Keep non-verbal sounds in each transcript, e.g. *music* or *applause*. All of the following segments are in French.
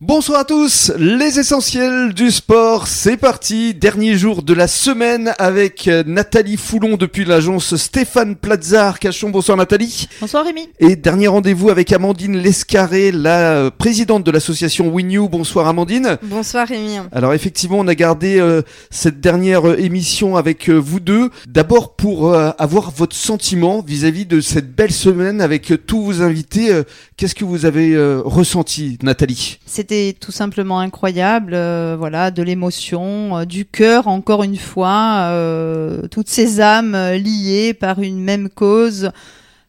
Bonsoir à tous, les essentiels du sport, c'est parti, dernier jour de la semaine avec euh, Nathalie Foulon depuis l'agence Stéphane Plaza Arcachon. Bonsoir Nathalie. Bonsoir Rémi. Et dernier rendez-vous avec Amandine Lescarré, la euh, présidente de l'association WinU. Bonsoir Amandine. Bonsoir Rémi. Alors effectivement, on a gardé euh, cette dernière émission avec euh, vous deux. D'abord pour euh, avoir votre sentiment vis-à-vis de cette belle semaine avec euh, tous vos invités. Euh, Qu'est-ce que vous avez euh, ressenti, Nathalie? Tout simplement incroyable, euh, voilà, de l'émotion, euh, du cœur encore une fois, euh, toutes ces âmes liées par une même cause.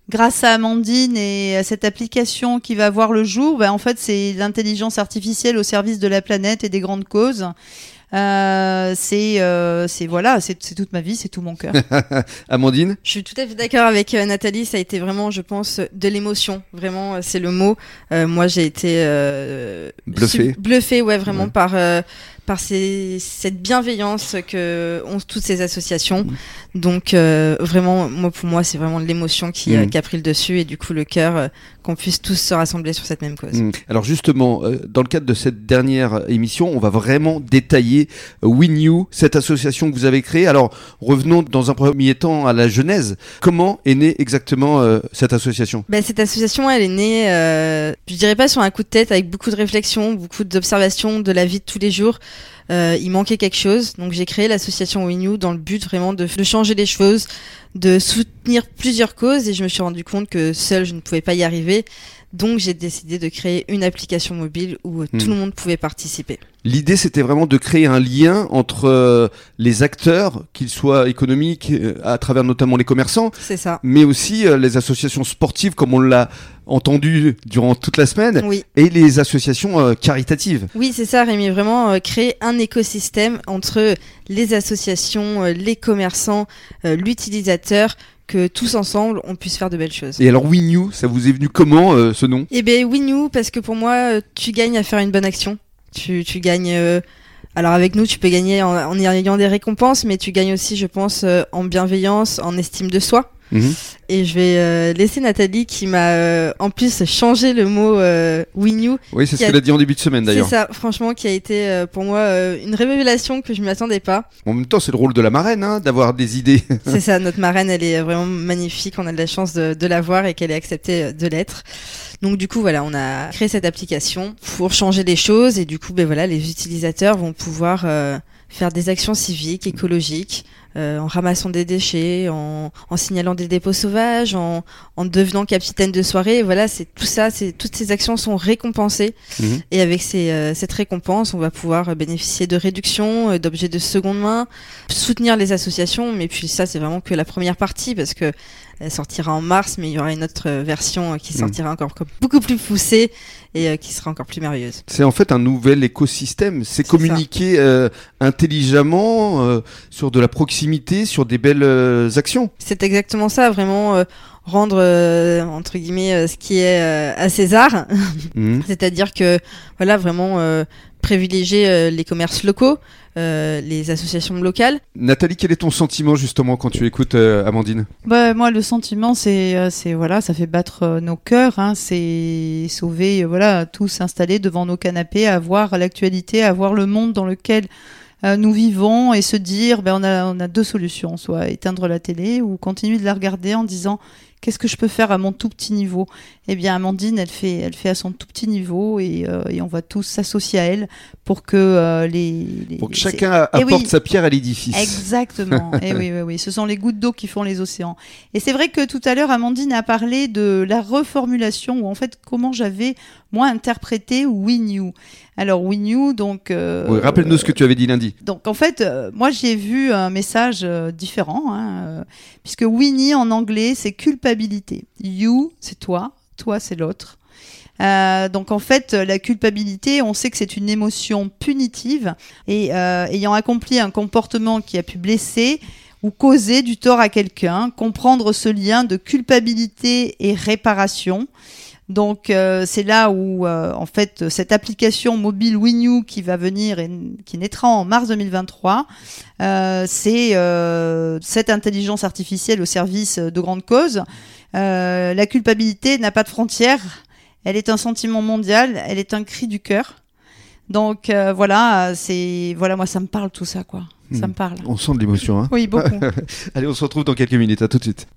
Grâce à Amandine et à cette application qui va voir le jour, ben, en fait c'est l'intelligence artificielle au service de la planète et des grandes causes. Euh, c'est euh, c'est voilà, c'est c'est toute ma vie, c'est tout mon cœur. *laughs* Amandine? Je suis tout à fait d'accord avec euh, Nathalie. Ça a été vraiment, je pense, de l'émotion. Vraiment, euh, c'est le mot. Euh, moi, j'ai été euh, Bluffé. bluffé, ouais, vraiment Ouais. par euh, par ces, cette bienveillance que ont toutes ces associations. Mm. Donc, euh, vraiment, moi, pour moi, c'est vraiment l'émotion qui, euh, Mm. qui a pris le dessus et du coup le cœur euh, qu'on puisse tous se rassembler sur cette même cause. Mm. Alors justement, euh, dans le cadre de cette dernière émission, on va vraiment détailler euh, WinU, cette association que vous avez créée. Alors revenons dans un premier temps à la genèse. Comment est née exactement euh, cette association? Ben, cette association, elle est née, je dirais pas sur un coup de tête, avec beaucoup de réflexion, beaucoup d'observations de la vie de tous les jours. Euh, il manquait quelque chose, donc j'ai créé l'association WinU dans le but vraiment de, de changer les choses, de soutenir plusieurs causes, et je me suis rendu compte que seul je ne pouvais pas y arriver. Donc j'ai décidé de créer une application mobile où Hmm. tout le monde pouvait participer. L'idée, c'était vraiment de créer un lien entre euh, les acteurs, qu'ils soient économiques, euh, à travers notamment les commerçants, C'est ça. mais aussi euh, les associations sportives, comme on l'a entendu durant toute la semaine, Oui. et les associations caritatives. Oui, c'est ça, Rémi. Vraiment créer un écosystème entre les associations, les commerçants, l'utilisateur, que tous ensemble, on puisse faire de belles choses. Et alors WinU, ça vous est venu comment euh, ce nom? Eh bien, oui, nous, parce que pour moi, euh, tu gagnes à faire une bonne action. Tu, tu gagnes. euh, alors avec nous, tu peux gagner en, en y ayant des récompenses, mais tu gagnes aussi, je pense, euh, en bienveillance, en estime de soi. Mhm. Et je vais euh, laisser Nathalie qui m'a euh, en plus changé le mot euh, Win. Oui, c'est ce qu'elle a dit en début de semaine C'est d'ailleurs. ça, franchement, qui a été euh, pour moi euh, une révélation que je ne m'attendais pas. En même temps, c'est le rôle de la marraine, hein, d'avoir des idées. *laughs* C'est ça, notre marraine, elle est vraiment magnifique. On a de la chance de, de la voir et qu'elle ait accepté de l'être. Donc du coup, voilà, on a créé cette application pour changer les choses et du coup, ben voilà, les utilisateurs vont pouvoir euh, faire des actions civiques, écologiques, euh, en ramassant des déchets, en, en signalant des dépôts sauvages, en, en devenant capitaine de soirée. Voilà, c'est tout ça, c'est toutes ces actions sont récompensées Mhm. et avec ces, euh, cette récompense, on va pouvoir euh, bénéficier de réductions, euh, d'objets de seconde main, soutenir les associations. Mais puis ça, c'est vraiment que la première partie parce que elle sortira en mars, mais il y aura une autre euh, version euh, qui Mm. sortira encore co- beaucoup plus poussée et euh, qui sera encore plus merveilleuse. C'est en fait un nouvel écosystème. C'est communiquer euh, intelligemment euh, sur de la proximité, sur des belles euh, actions. C'est exactement ça, vraiment euh, rendre euh, entre guillemets ce qui est euh, à César, Mhm. *laughs* c'est-à-dire que voilà vraiment euh, privilégier euh, les commerces locaux, euh, les associations locales. Nathalie, quel est ton sentiment justement quand tu écoutes euh, Amandine? Bah, moi, le sentiment, c'est, euh, c'est voilà, ça fait battre euh, nos cœurs. Hein, c'est sauver, euh, voilà, tous installés devant nos canapés, à voir l'actualité, à voir le monde dans lequel euh, nous vivons et se dire, ben, on a, on a deux solutions, soit éteindre la télé ou continuer de la regarder en disant. Qu'est-ce que je peux faire à mon tout petit niveau? Eh bien, Amandine, elle fait, elle fait à son tout petit niveau et, euh, et on va tous s'associer à elle pour que euh, les, les- Pour que chacun Eh apporte oui. sa pierre à l'édifice. Exactement. *laughs* et oui, oui, oui. Ce sont les gouttes d'eau qui font les océans. Et c'est vrai que tout à l'heure, Amandine a parlé de la reformulation, ou en fait, comment j'avais, moi, interprété Win You. Alors, Win You, donc. euh, Oui, Rappelle-nous ce que tu avais dit lundi. donc en fait, moi j'ai vu un message différent, hein, puisque Winnie en anglais c'est culpabilité. You c'est toi, toi c'est l'autre. Euh, donc en fait, la culpabilité, on sait que c'est une émotion punitive et euh, ayant accompli un comportement qui a pu blesser ou causer du tort à quelqu'un, comprendre ce lien de culpabilité et réparation. Donc euh, c'est là où euh, en fait cette application mobile WinU qui va venir et qui naîtra en mars 2023, euh, c'est euh, cette intelligence artificielle au service de grandes causes. Euh, la culpabilité n'a pas de frontières, elle est un sentiment mondial, elle est un cri du cœur. Donc euh, voilà, c'est voilà moi ça me parle tout ça quoi. Ça Hmm. me parle. On sent de l'émotion. Hein Oui beaucoup. *laughs* Allez, on se retrouve dans quelques minutes. À tout de suite.